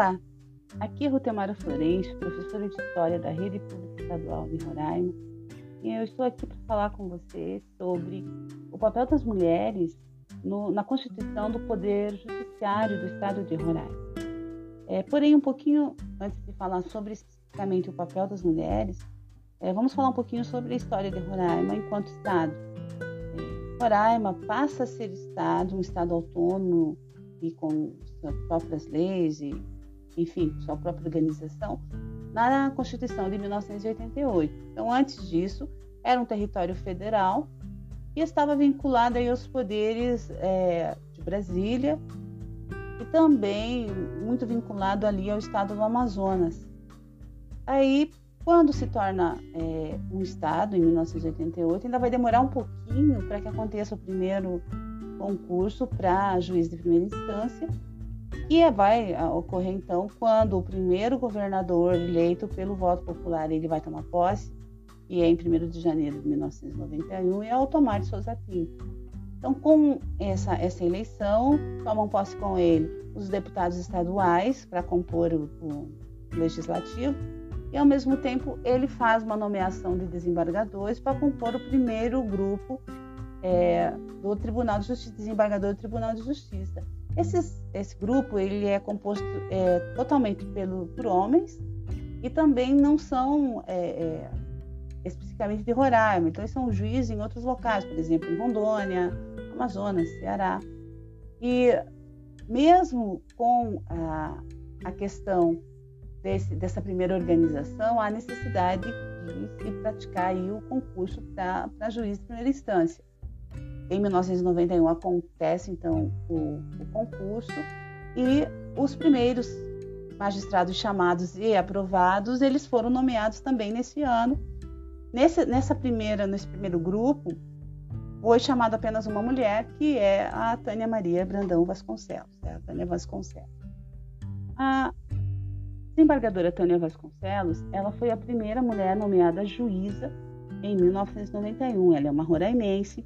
Olá, aqui é Rutemara Florencio, professora de História da Rede Pública Estadual de Roraima, e eu estou aqui para falar com você sobre o papel das mulheres no, na constituição do Poder Judiciário do Estado de Roraima. É, porém, um pouquinho antes de falar sobre especificamente o papel das mulheres, é, vamos falar um pouquinho sobre a história de Roraima enquanto Estado. É, Roraima passa a ser Estado, um Estado autônomo e com suas próprias leis e enfim, sua própria organização, na Constituição de 1988. Então, antes disso, era um território federal e estava vinculado aí aos poderes é, de Brasília e também muito vinculado ali ao estado do Amazonas. Aí, quando se torna é, um estado, em 1988, ainda vai demorar um pouquinho para que aconteça o primeiro concurso para juiz de primeira instância, e vai ocorrer então quando o primeiro governador eleito pelo voto popular ele vai tomar posse, e é em 1 de janeiro de 1991, e é Tomás de Souza Pinto. Então, com essa, essa eleição, tomam posse com ele os deputados estaduais para compor o, o legislativo, e ao mesmo tempo ele faz uma nomeação de desembargadores para compor o primeiro grupo é, do Tribunal de Justiça, desembargador do Tribunal de Justiça. Esses, esse grupo ele é composto é, totalmente pelo, por homens e também não são é, é, especificamente de Roraima, então eles são juízes em outros locais, por exemplo, em Rondônia, Amazonas, Ceará. E mesmo com a, a questão desse, dessa primeira organização, há necessidade de se praticar o concurso para juiz de primeira instância. Em 1991 acontece então o, o concurso e os primeiros magistrados chamados e aprovados, eles foram nomeados também nesse ano. Nesse, nessa primeira, nesse primeiro grupo, foi chamada apenas uma mulher, que é a Tânia Maria Brandão Vasconcelos, é a Tânia Vasconcelos. A desembargadora Tânia Vasconcelos, ela foi a primeira mulher nomeada juíza em 1991. Ela é uma roraimense,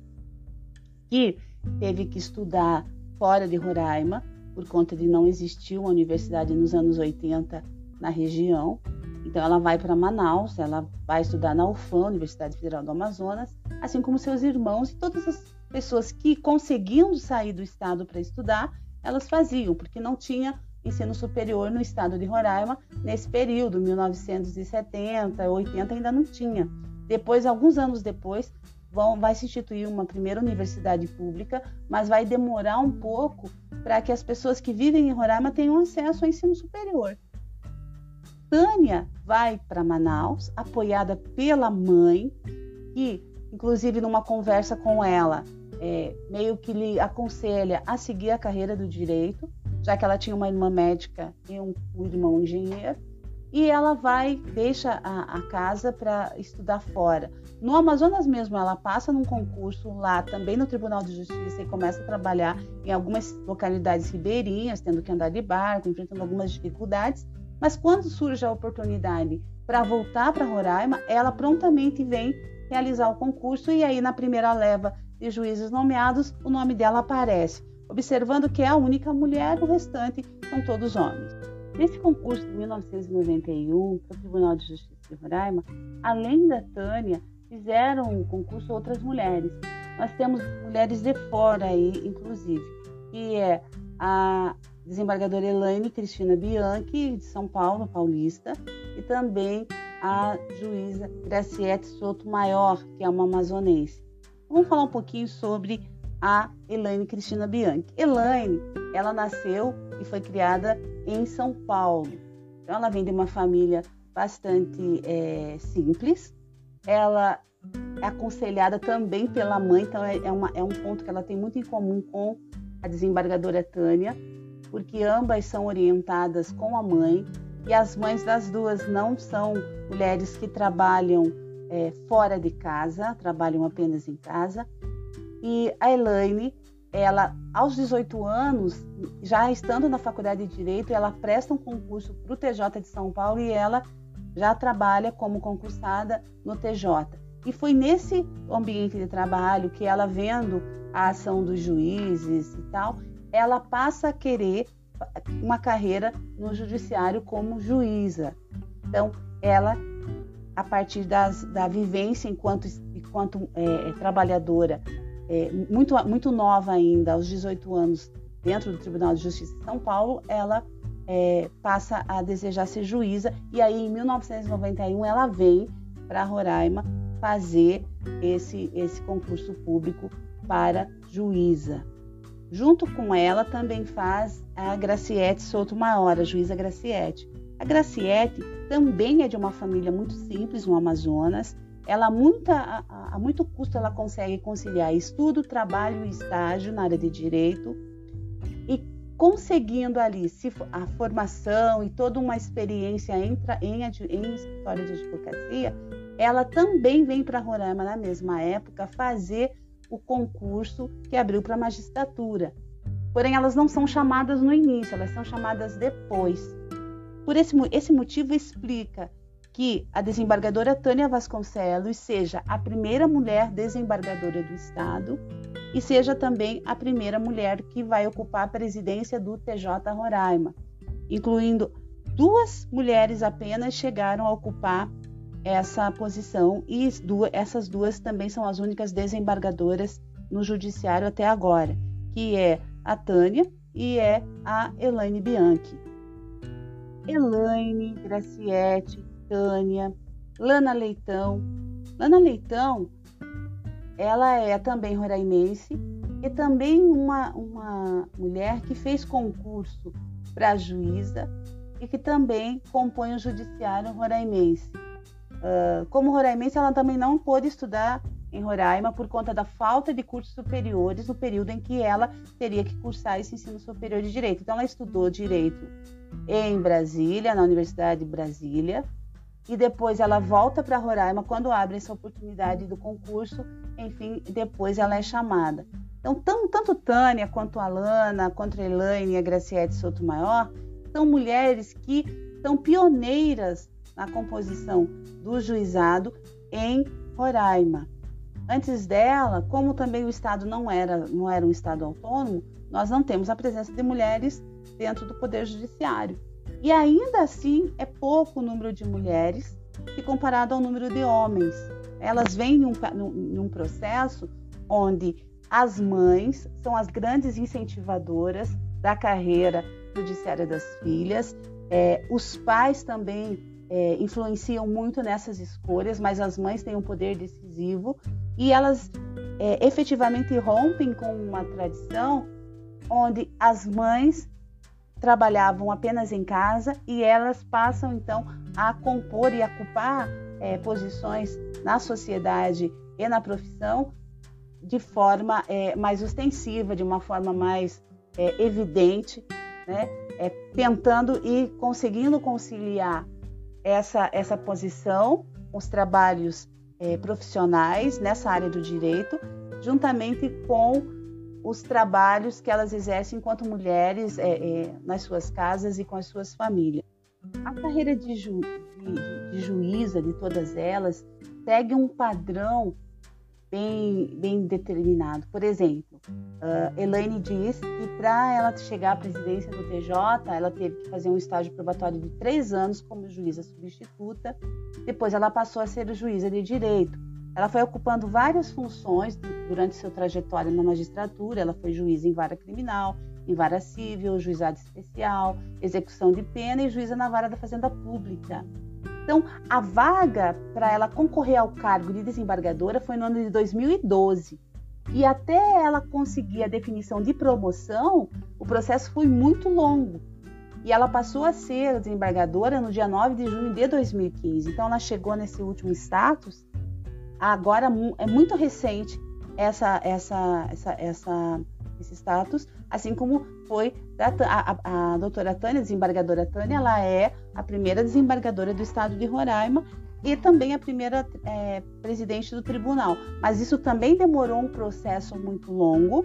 que teve que estudar fora de Roraima, por conta de não existir uma universidade nos anos 80 na região. Então ela vai para Manaus, ela vai estudar na UFAM, Universidade Federal do Amazonas, assim como seus irmãos e todas as pessoas que conseguiam sair do estado para estudar, elas faziam, porque não tinha ensino superior no estado de Roraima nesse período, 1970, 80 ainda não tinha. Depois, alguns anos depois, vão, vai se instituir uma primeira universidade pública, mas vai demorar um pouco para que as pessoas que vivem em Roraima tenham acesso ao ensino superior. Tânia vai para Manaus, apoiada pela mãe, que, inclusive, numa conversa com ela, é, meio que lhe aconselha a seguir a carreira do direito, já que ela tinha uma irmã médica e um, um irmão engenheiro e ela vai, deixa a, a casa para estudar fora. No Amazonas mesmo, ela passa num concurso lá também no Tribunal de Justiça e começa a trabalhar em algumas localidades ribeirinhas, tendo que andar de barco, enfrentando algumas dificuldades. Mas quando surge a oportunidade para voltar para Roraima, ela prontamente vem realizar o concurso e aí na primeira leva de juízes nomeados, o nome dela aparece, observando que é a única mulher, o restante são todos homens. Nesse concurso de 1991 para o Tribunal de Justiça de Roraima, além da Tânia, fizeram o concurso outras mulheres. Nós temos mulheres de fora aí, inclusive, que é a desembargadora Elaine Cristina Bianchi, de São Paulo, paulista, e também a juíza Graciete Soto Maior, que é uma amazonense. Vamos falar um pouquinho sobre a Elaine Cristina Bianchi. Elaine, ela nasceu e foi criada em São Paulo. Então, ela vem de uma família bastante é, simples. Ela é aconselhada também pela mãe, então é, é, uma, é um ponto que ela tem muito em comum com a desembargadora Tânia, porque ambas são orientadas com a mãe e as mães das duas não são mulheres que trabalham é, fora de casa, trabalham apenas em casa, e a Elaine, ela, aos 18 anos, já estando na faculdade de Direito, ela presta um concurso para o TJ de São Paulo e ela já trabalha como concursada no TJ. E foi nesse ambiente de trabalho que ela, vendo a ação dos juízes e tal, ela passa a querer uma carreira no judiciário como juíza. Então, ela, a partir das, da vivência enquanto, enquanto é, trabalhadora, é, muito, muito nova ainda, aos 18 anos, dentro do Tribunal de Justiça de São Paulo, ela é, passa a desejar ser juíza e aí em 1991 ela vem para Roraima fazer esse, esse concurso público para juíza. Junto com ela também faz a Graciete Maior, a juíza Graciete. A Graciete também é de uma família muito simples no Amazonas. Ela muita, a, a muito custo ela consegue conciliar estudo, trabalho e estágio na área de direito e conseguindo ali a formação e toda uma experiência em, em, em de advocacia, ela também vem para Roraima na mesma época fazer o concurso que abriu para a magistratura. Porém, elas não são chamadas no início, elas são chamadas depois. Por esse, esse motivo explica que a desembargadora Tânia Vasconcelos seja a primeira mulher desembargadora do Estado e seja também a primeira mulher que vai ocupar a presidência do TJ Roraima, incluindo duas mulheres apenas chegaram a ocupar essa posição e essas duas também são as únicas desembargadoras no judiciário até agora, que é a Tânia e é a Elaine Bianchi. Elaine, Graciete, Tânia, Lana Leitão. Lana Leitão, ela é também roraimense e também uma, uma mulher que fez concurso para juíza e que também compõe o judiciário roraimense. Uh, como roraimense, ela também não pôde estudar em Roraima por conta da falta de cursos superiores no período em que ela teria que cursar esse ensino superior de direito. Então, ela estudou direito em Brasília, na Universidade de Brasília, e depois ela volta para Roraima quando abre essa oportunidade do concurso. Enfim, depois ela é chamada. Então, tão, tanto Tânia quanto a Alana, quanto a Elaine e a Graciete Sotomayor são mulheres que são pioneiras na composição do juizado em Roraima. Antes dela, como também o Estado não era, não era um Estado autônomo, nós não temos a presença de mulheres dentro do Poder Judiciário. E ainda assim é pouco o número de mulheres se comparado ao número de homens. Elas vêm num, num processo onde as mães são as grandes incentivadoras da carreira judiciária das filhas, é, os pais também é, influenciam muito nessas escolhas, mas as mães têm um poder decisivo e elas é, efetivamente rompem com uma tradição onde as mães trabalhavam apenas em casa e elas passam então a compor e a ocupar é, posições na sociedade e na profissão de forma é, mais ostensiva, de uma forma mais é, evidente, né? É, tentando e conseguindo conciliar essa, essa posição, os trabalhos é, profissionais nessa área do direito, juntamente com os trabalhos que elas exercem enquanto mulheres é, é, nas suas casas e com as suas famílias. A carreira de, ju, de, de juíza de todas elas segue um padrão bem, bem determinado. Por exemplo, uh, Elaine diz que para ela chegar à presidência do TJ, ela teve que fazer um estágio probatório de três anos como juíza substituta. Depois, ela passou a ser juíza de direito. Ela foi ocupando várias funções durante sua trajetória na magistratura. Ela foi juíza em vara criminal, em vara civil, juizado especial, execução de pena e juíza na vara da Fazenda Pública. Então, a vaga para ela concorrer ao cargo de desembargadora foi no ano de 2012. E até ela conseguir a definição de promoção, o processo foi muito longo. E ela passou a ser desembargadora no dia 9 de junho de 2015. Então, ela chegou nesse último status. Agora é muito recente essa, essa, essa, essa esse status, assim como foi a, a, a doutora Tânia, desembargadora Tânia, ela é a primeira desembargadora do estado de Roraima e também a primeira é, presidente do tribunal. Mas isso também demorou um processo muito longo,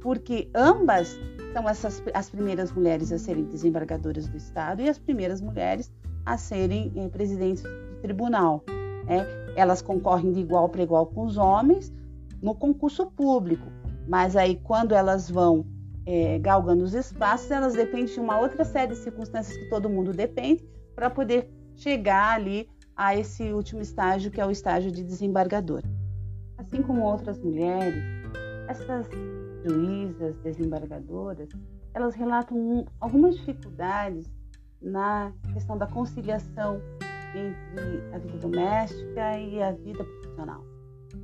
porque ambas são essas, as primeiras mulheres a serem desembargadoras do estado e as primeiras mulheres a serem é, presidentes do tribunal. Né? Elas concorrem de igual para igual com os homens no concurso público. Mas aí, quando elas vão é, galgando os espaços, elas dependem de uma outra série de circunstâncias que todo mundo depende para poder chegar ali a esse último estágio, que é o estágio de desembargador. Assim como outras mulheres, essas juízas, desembargadoras, elas relatam algumas dificuldades na questão da conciliação entre a vida doméstica e a vida profissional.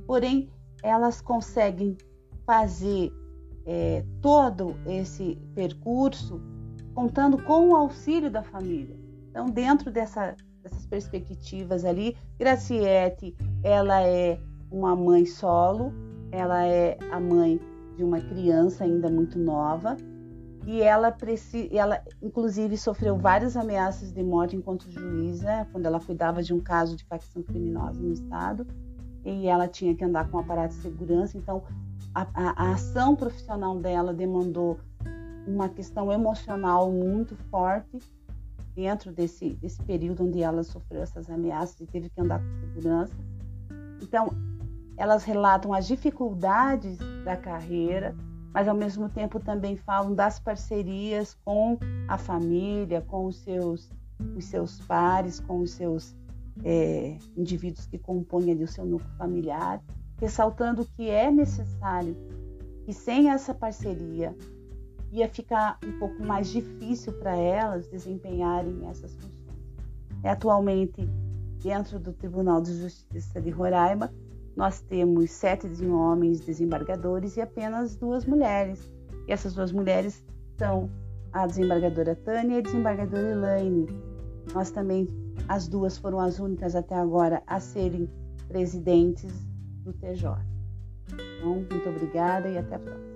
Porém, elas conseguem fazer é, todo esse percurso contando com o auxílio da família. Então, dentro dessa, dessas perspectivas ali, Graciete, ela é uma mãe solo, ela é a mãe de uma criança ainda muito nova e ela, ela inclusive sofreu várias ameaças de morte enquanto juíza, quando ela cuidava de um caso de facção criminosa no estado. E ela tinha que andar com um aparato de segurança, então a, a, a ação profissional dela demandou uma questão emocional muito forte dentro desse, desse período onde ela sofreu essas ameaças e teve que andar com segurança. Então, elas relatam as dificuldades da carreira, mas ao mesmo tempo também falam das parcerias com a família, com os seus, os seus pares, com os seus é, indivíduos que compõem ali o seu núcleo familiar, ressaltando que é necessário que sem essa parceria ia ficar um pouco mais difícil para elas desempenharem essas funções. É, atualmente, dentro do Tribunal de Justiça de Roraima, nós temos sete homens desembargadores e apenas duas mulheres. E essas duas mulheres são a desembargadora Tânia e a desembargadora Elaine. Nós também, as duas foram as únicas até agora a serem presidentes do TJ. Então, muito obrigada e até a próxima.